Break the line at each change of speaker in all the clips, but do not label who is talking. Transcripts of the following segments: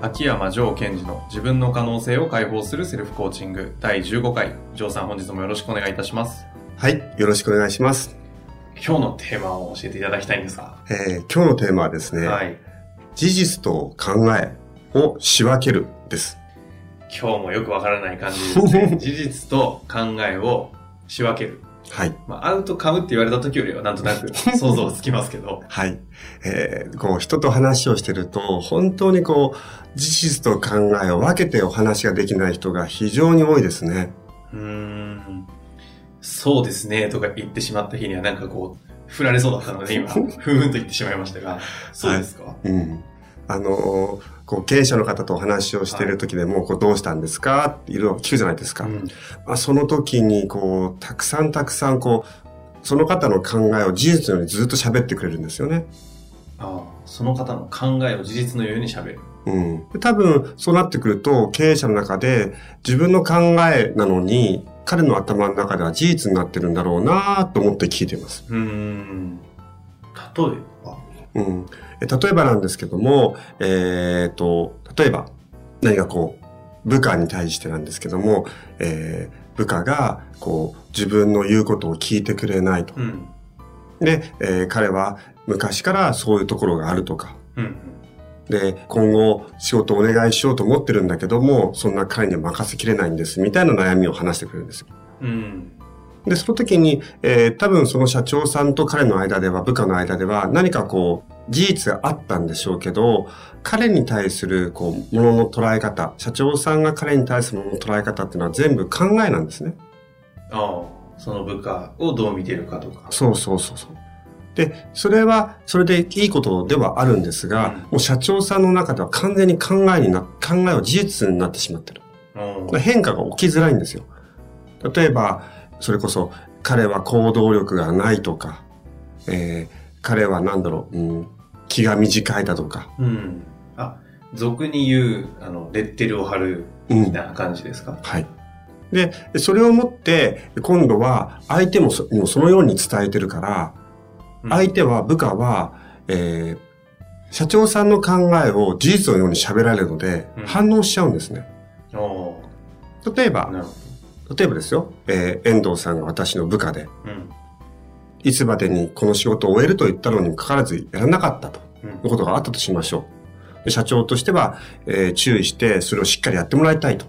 秋山城賢治の自分の可能性を解放するセルフコーチング第15回。城さん本日もよろしくお願いいたします。
はい、よろしくお願いします。
今日のテーマを教えていただきたいんですが。
えー今日のテーマはですね、
はい。
事実と考えを仕分けるです。
今日もよくわからない感じですね。事実と考えを仕分ける。
はい。
まあ、アウトカムって言われた時よりはなんとなく 想像つきますけど。
はい。えーこう、人と話をしてると、本当にこう、事実と考えを分けてお話ができない人が非常に多いですね。
うーん。そうですね、とか言ってしまった日にはなんかこう、振られそうだったので今、ふーんと言ってしまいましたが。そうですか、
うん。あのーこう、経営者の方とお話をしている時でも、こう、どうしたんですか？っていろいろ聞くじゃないですか。
うん
まあ、その時に、こう、たくさんたくさん、こう、その方の考えを事実のようにずっと喋ってくれるんですよね。
ああその方の考えを事実のように喋る。
うん。で多分、そうなってくると、経営者の中で自分の考えなのに、彼の頭の中では事実になってるんだろうなと思って聞いています。
うーん。例えば？
うん。え例えばなんですけども、えっ、と、例えば、何かこう、部下に対してなんですけども、えー部下が、こう、自分の言うことを聞いてくれないと。
うん。
で、えー彼は昔からそういうところがあるとか、
うん。
で、今後仕事をお願いしようと思ってるんだけども、そんな彼には任せきれないんです、みたいな悩みを話してくれるんですよ。
うん。
で、その時に、えー多分その社長さんと彼の間では、部下の間では、何かこう、事実があったんでしょうけど、彼に対する、こう、ものの捉え方、社長さんが彼に対するものの捉え方っていうのは全部考えなんですね。
ああ、その部下をどう見てるかとか。
そうそうそうそう。で、それは、それでいいことではあるんですが、
うん
もう社長さんの中では完全に考えにな、考えは事実になってしまってる。
うん。
変化が起きづらいんですよ。例えば、それこそ、彼は行動力がないとか、えー彼は何だろう、うん、気が短いだとか、
うん。あ、俗に言う、あの、レッテルを貼る、
うん、
みたいな感じですか？
はい。で、それをもって、今度は相手もそのように伝えてるから、
うん
相手は、部下は、えー社長さんの考えを事実のように喋られるので、
うん
反応しちゃうんですね。
お
例えば、例えばですよ、えー遠藤さんが私の部下で、
ど。うん。
いつまでにこの仕事を終えると言ったのにもかかわらずやらなかったと
うん
いうことがあったとしましょう。で社長としては、えー注意してそれをしっかりやってもらいたいと。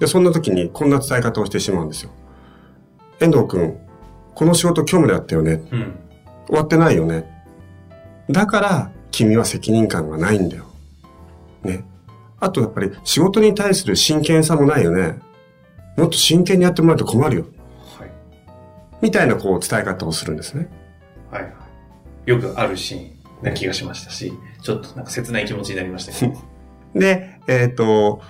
で、そんな時にこんな伝え方をしてしまうんですよ。遠藤くん、この仕事今日までやったよね。
うん。
終わってないよね。だから君は責任感がないんだよ。ね。あとやっぱり仕事に対する真剣さもないよね。もっと真剣にやってもらうと困るよ。
はい。
みたいなこう伝え方をするんですね。
はいはい。よくあるシーンな気がしましたし、ちょっとなんか切ない気持ちになりましたけど。
で、えっ、と、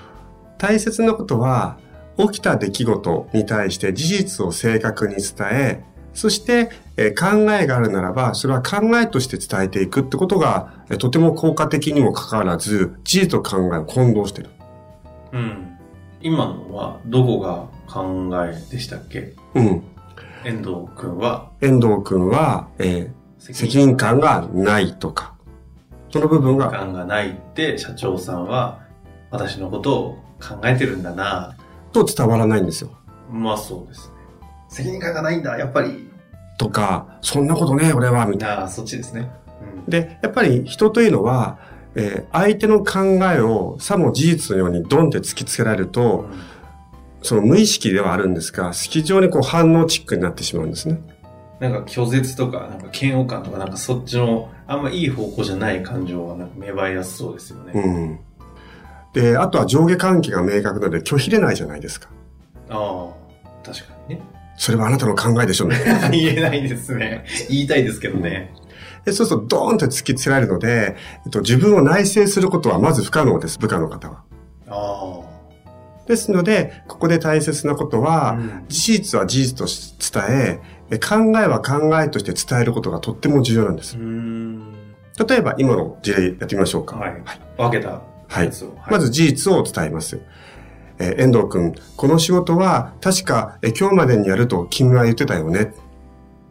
大切なことは、起きた出来事に対して事実を正確に伝え、そして、えー考えがあるならば、それは考えとして伝えていくってことが、えーとても効果的にもかかわらず、事実と考えを混同してる。
うん。今のはどこが考えでしたっけ？
うん。
遠藤くんは？
遠藤くんは、えー責任感がないとか、その部分が、
感がないって社長さんは私のことを考えてるんだな。
と伝わらないんですよ。
まあそうですね。責任感がないんだ、やっぱり。
とか、そんなことね、俺は、みたいな。
ああ、そっちですね。うん。
で、やっぱり人というのは、えー相手の考えをさも事実のようにドンって突きつけられると、その無意識ではあるんですが、非常にこう反応チックになってしまうんですね。
なんか拒絶とか、なんか嫌悪感とか、なんかそっちの、あんまいい方向じゃない感情がなんか芽生えやすそうですよね。
うん。で、あとは上下関係が明確なので拒否れないじゃないですか。
ああ、確かにね。
それはあなたの考えでしょうね。
言えないですね。言いたいですけどね。
でそうするとドーンと突きつけられるので、えっと、自分を内省することはまず不可能です、部下の方は。
あ
ですので、ここで大切なこと
あ。
は、事実は事実として伝え、え考えは考えとして伝えることがとっても重要なんです
う。ん。
例えば、今の事例やってみましょうか。
はい。分けた
はい。まず事実を伝えます。えー遠藤君、この仕事は確か、えー今日までにやると君は言ってたよね。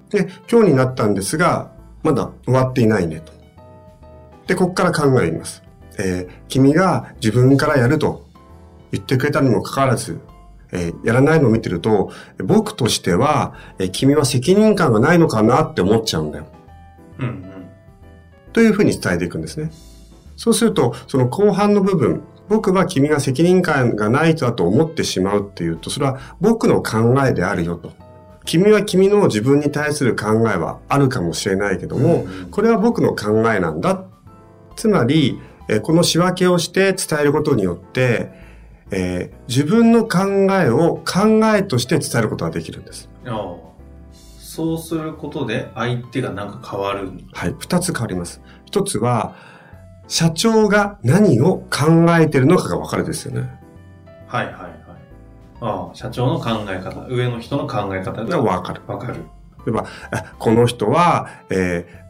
で、今日になったんですが、まだ終わっていないねと。で、ここから考えます。えー君が自分からやると言ってくれたにもかかわらず、えーやらないのを見てると、僕としては、えー君は責任感がないのかなって思っちゃうんだよ。
うんうん。
というふうに伝えていくんですね。そうすると、その後半の部分、僕は君が責任感がない人だと思ってしまうっていうと、それは僕の考えであるよと。君は君の自分に対する考えはあるかもしれないけども、これは僕の考えなんだ。つまり、えーこの仕分けをして伝えることによって、えー自分の考えを考えとして伝えることができるんです。
ああ。そうすることで相手がなんか変わる。
はい。二つ変わります。一つは、社長が何を考えてるのかが分かるですよね。
はいはいはい。ああ、社長の考え方、上の人の考え方
が分かる。
わかる。
例えば、あこの人は、えー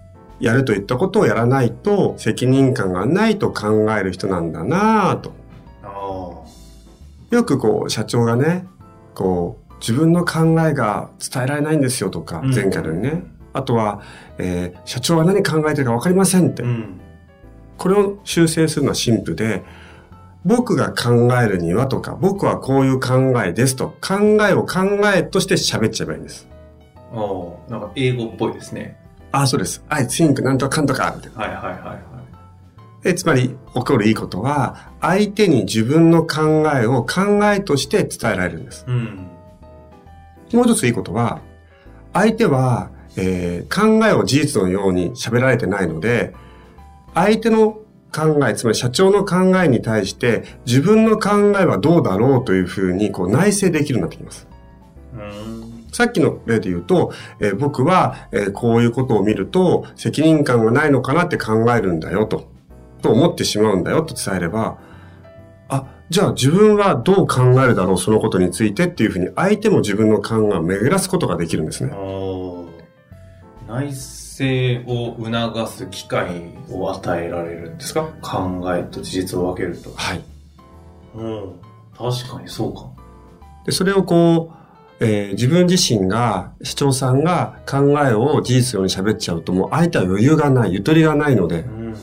やると言ったことをやらないと責任感がないと考える人なんだなぁと。
あ
よくこう、社長がね、こう、自分の考えが伝えられないんですよとか
あ。、
前回のね。あとは、えー社長は何考えてるか分かりませんって
う。ん。
これを修正するのはシンプルで、僕が考えるにはとか、僕はこういう考えですと、考えを考えとして喋っちゃえばいいんです。
ああ、なんか英語っぽいですね。
あ、そうです。I think なんとかかんとか、みたいな。
はいはいはいはい。
でつまり、起こるいいことは、相手に自分の考えを考えとして伝えられるんです。
うん。
もう一ついいことは、相手は、えー考えを事実のように喋られてないので、相手の考え、つまり社長の考えに対して、自分の考えはどうだろうというふうに、こう内省できるようになってきます。
うん。
さっきの例で言うと、えー僕は、えーこういうことを見ると、責任感がないのかなって考えるんだよと、と思ってしまうんだよと伝えれば、あ、じゃあ自分はどう考えるだろう、そのことについてっていうふうに、相手も自分の考えを巡らすことができるんですね。
内政を促す機会を与えられるんですか？考えと事実を分けると。
はい。
うん。確かにそうかも。
で、それをこう、えー自分自身が、市長さんが考えを事実のように喋っちゃうと、もう相手は余裕がない、ゆとりがないので
う、ん。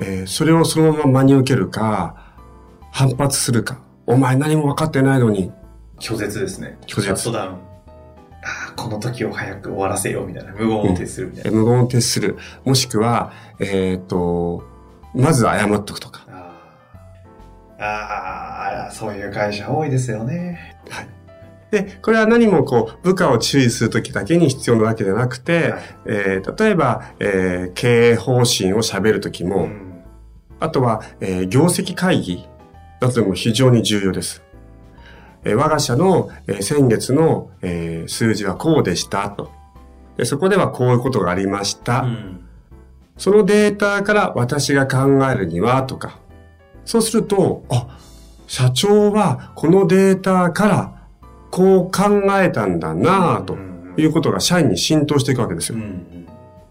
えーそれをそのまま真に受けるか、反発するか、お前何も分かってないのに、
拒絶ですね。
拒絶
シャットダウン。この時を早く終わらせようみたいな。無言を呈するみたいな。
無言を徹する。もしくは、えっ、と、まず謝っとくとか。
ああ。そういう会社多いですよね。
で、これは何もこう、部下を注意するときだけに必要なわけじゃなくて、
はい
えー例えば、えー経営方針を喋るときも、
ん。
あとは、えー業績会議などでも非常に重要です。えー我が社の、えー先月の、えー数字はこうでしたと。でそこではこういうことがありました。
うん。
そのデータから私が考えるにはとか。そうすると、あ、社長はこのデータからこう考えたんだなぁと
うん
いうことが社員に浸透していくわけですよ。
うん。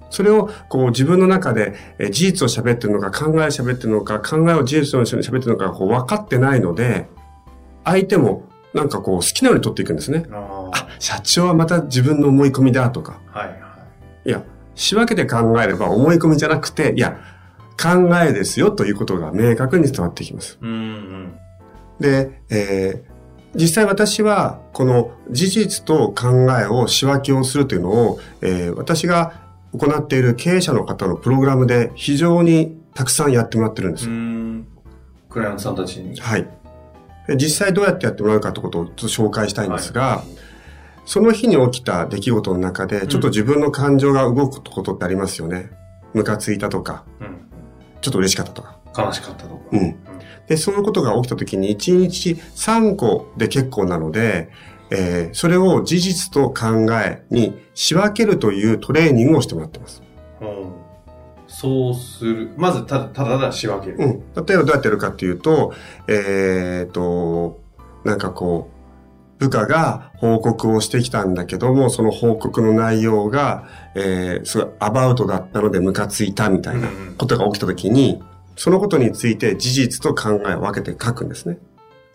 それをこう自分の中でえー事実を喋ってるのか考えを喋ってるのか考えを事実のように喋ってるのかこう分かってないので、相手もなんかこう好きなように取っていくんですね。
あ
あ、社長はまた自分の思い込みだとか。
あ。はいはい
や、仕分けて考えれば思い込みじゃなくて、いや、考えですよということが明確に伝わってきます。
い。うんうん。
で、えー実際私はこの事実と考えを仕分けをするというのを、えー私が行っている経営者の方のプログラムで非常にたくさんやってもらってるんです。
うん。クライアントさんたちに。
はい。で実際どうやってやってもらうかということをちょっと紹介したいんですが、
はい
その日に起きた出来事の中で、ちょっと自分の感情が動くことってありますよね。ムカついたとか、
うん。
ちょっと嬉しかったとか。
悲しかったとか。
うん。で、そういうことが起きた時に1日3個で結構なので、えーそれを事実と考えに仕分けるというトレーニングをしてもらってます。
うんそうする。まず、ただ、ただただ仕分ける。
うん。例えばどうやってやるかっていうと、えっ、と、なんかこう、部下が報告をしてきたんだけども、その報告の内容が、えー、すごいアバウトだったのでムカついたみたいなことが起きたときに、そのことについて事実と考えを分けて書くんですね。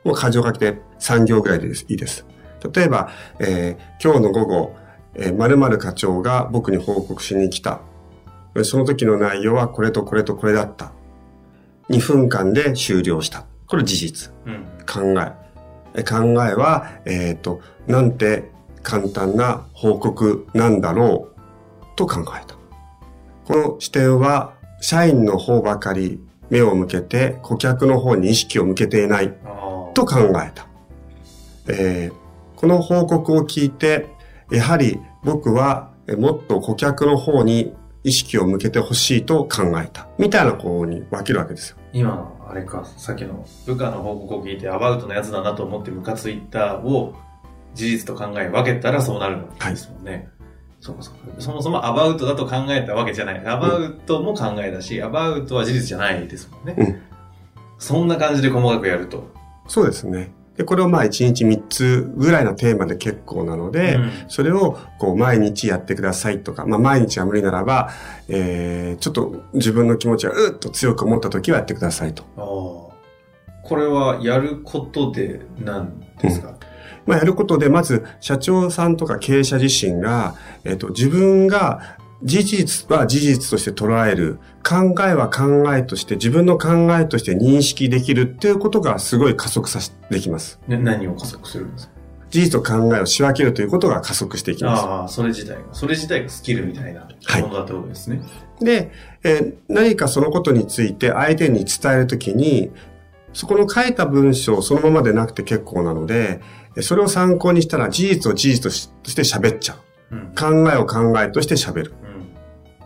もう箇条書きで3行ぐらいでいいです。例えば、えー今日の午後、えー、〇〇課長が僕に報告しに来た。その時の内容はこれとこれとこれだった。2分間で終了した。これ事実。
うん。
考え。え考えは、えっ、と、なんて簡単な報告なんだろうと考えた。この視点は、社員の方ばかり目を向けて、顧客の方に意識を向けていない。と考えた。えーこの報告を聞いて、やはり僕はえもっと顧客の方に意識を向けてほしいと考えた。みたいなこうに分けるわけですよ。
今の、あれか、さっきの部下の報告を聞いてアバウトなやつだなと思ってムカついたを事実と考え分けたらそうなるわけですもんね。そうかそうか。そもそもアバウトだと考えたわけじゃない。アバウトも考えだし、アバウトは事実じゃないですもんね。
うん
そんな感じで細かくやると。
そうですね。で、これをまあ1日3つぐらいのテーマで結構なので、
うん
それをこう毎日やってくださいとか、まあ毎日は無理ならば、えー、ちょっと自分の気持ちがうっと強く思った時はやってくださいと。
ああ。これはやることで何ですか、
まあやることで、まず社長さんとか経営者自身が、えっ、と、自分が事実は事実として捉える、考えは考えとして、自分の考えとして認識できるっていうことがすごい加速さし、できます。
ね何を加速するんですか？
事実と考えを仕分けるということが加速していきます。
ああ、それ自体が。それ自体がスキルみたいな
はい
ものだってことですね。
で、えー何かそのことについて相手に伝えるときに、そこの書いた文章そのままでなくて結構なので、えそれを参考にしたら事実を事実としとして喋っちゃう。
うん。
考えを考えとして喋る。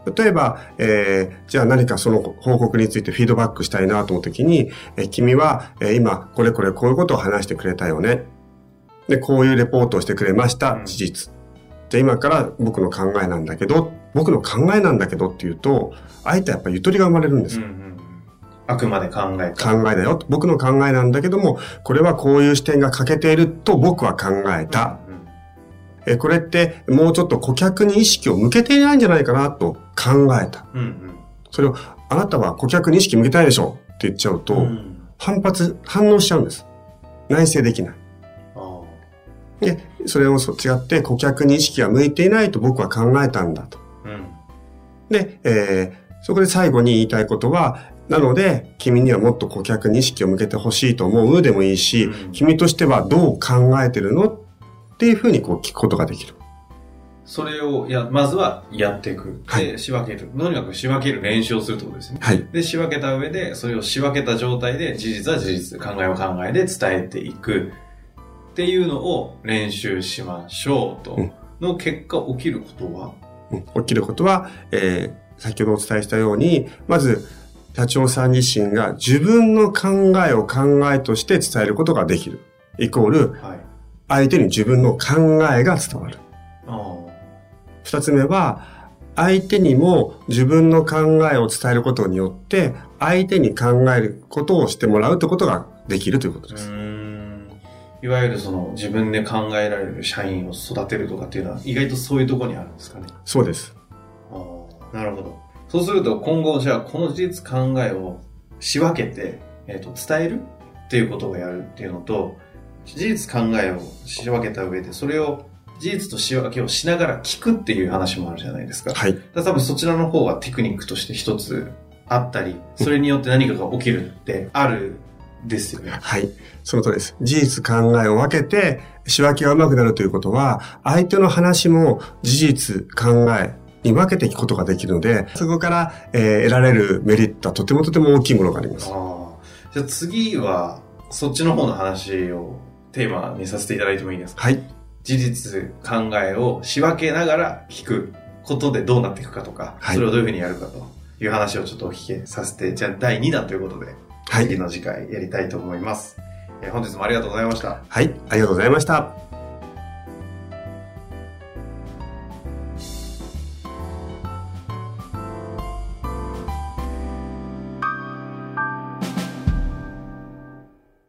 うん。
例えば、えーじゃあ何かその報告についてフィードバックしたいなと思うときに、えー君は、えー今これこれこういうことを話してくれたよね。で、こういうレポートをしてくれました。
うん
事実。じゃあ今から僕の考えなんだけど、僕の考えなんだけどっていうと、相手はやっぱりゆとりが生まれるんですよ。
うん。あくまで考えた。
考えだよ。僕の考えなんだけども、これはこういう視点が欠けていると僕は考えた。えこれってもうちょっと顧客に意識を向けていないんじゃないかなと考えた。
うんうん。
それを、あなたは顧客に意識向けたいでしょって言っちゃうと、
うん
反発、反応しちゃうんです。内省できない。
あ
で、それをそ違って顧客に意識が向いていないと僕は考えたんだと。
あ。うん。
で、えーそこで最後に言いたいことは、なので、君にはもっと顧客に意識を向けてほしいと思うでもいいし、
うん
君としてはどう考えてるのっていうふうにこう聞くことができる。
それを、や、まずはやっていく。
は
で、仕分ける。とにかく仕分ける練習をするってことですね。
はい。
で、仕分けた上で、それを仕分けた状態で、事実は事実、考えは考えで伝えていく。っていうのを練習しましょうと。
うん
の結果起きることは？
うん起きることは、えー先ほどお伝えしたように、まず、社長さん自身が自分の考えを考えとして伝えることができる。イコール、
はい。
相手に自分の考えが伝わる。
あ
二つ目は、相手にも自分の考えを伝えることによって、相手に考えることをしてもらうということができるということです。
いわゆるその、自分で考えられる社員を育てるとかっていうのは、意外とそういうところにあるんですかね。
そうです。
なるほど。そうすると今後、じゃあこの事実考えを仕分けて、えっ、と、伝えるっていうことをやるっていうのと、事実考えを仕分けた上で、それを事実と仕分けをしながら聞くっていう話もあるじゃないですか。
はい。
だ多分そちらの方がテクニックとして一つあったり、それによって何かが起きるってあるですよね。
はい。その通りです。事実考えを分けて、仕分けが上手くなるということは、相手の話も事実考えに分けていくことができるので、そこから、えー得られるメリットはとてもとても大きいものがあります。
ああ。じゃあ次は、そっちの方の話をテーマにさせていただいてもいいですか？
はい。
事実、考えを仕分けながら聞くことでどうなっていくかとか、
はい
それをどういうふうにやるかという話をちょっとお聞きさせて、じゃあ第2弾ということで、
はい。
次の次回やりたいと思います。えー本日もありがとうございました。
はい。ありがとうございました。